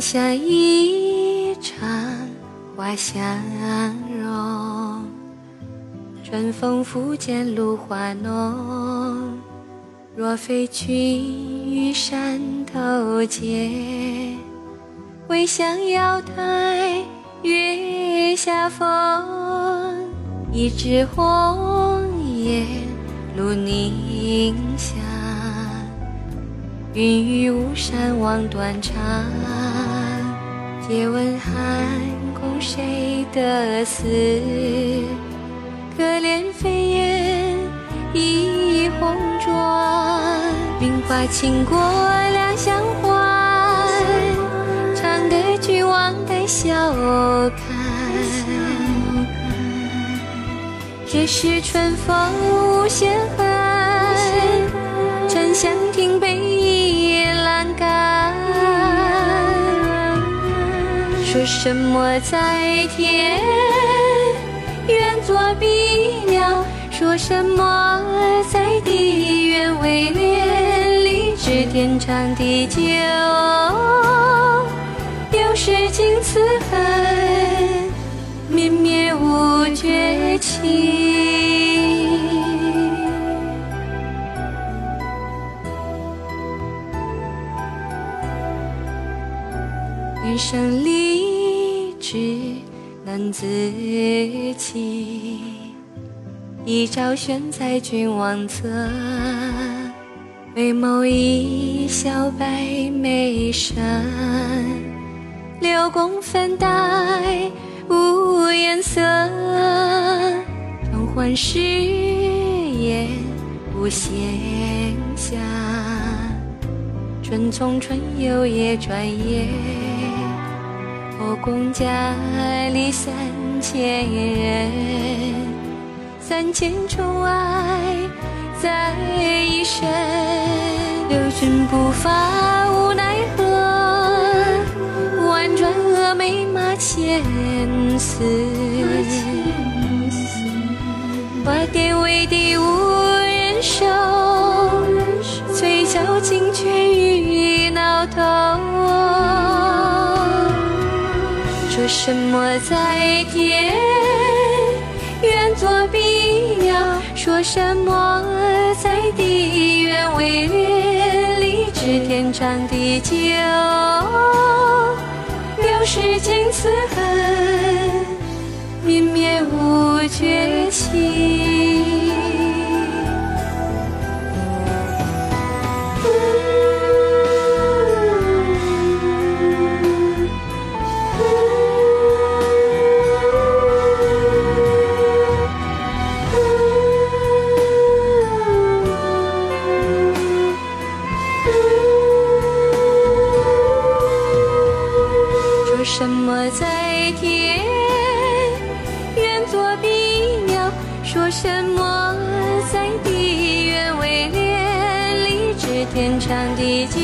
像一场花相融，春风拂槛露华浓。若非君于山头见，唯想瑶台月下逢。一枝红艳露凝香，云雨巫山枉断肠。借问汉宫谁得似？可怜飞燕倚红妆。云花倾国两相欢，唱得君王带笑看。这是春风无限恨，沉香亭北说什么在天愿作比翼鸟，说什么在地愿为连理枝天长地久，又是经此恨，绵绵无绝期。人生丽质难自弃，一朝选在君王侧，回眸一笑百媚生，六宫粉黛无颜色，装欢誓言无闲暇，春从春又夜转夜。后宫佳丽三千人，三千宠爱在一身。六军不发无奈何，万转蛾眉马前丝。花钿委地无人收，翠袖金阙玉头。说什么在天愿作比翼鸟，说什么在地愿为连理枝天长地久，又是经此恨，绵绵无绝期。说什么在天愿作比翼鸟，说什么在地愿为连理枝天长地久，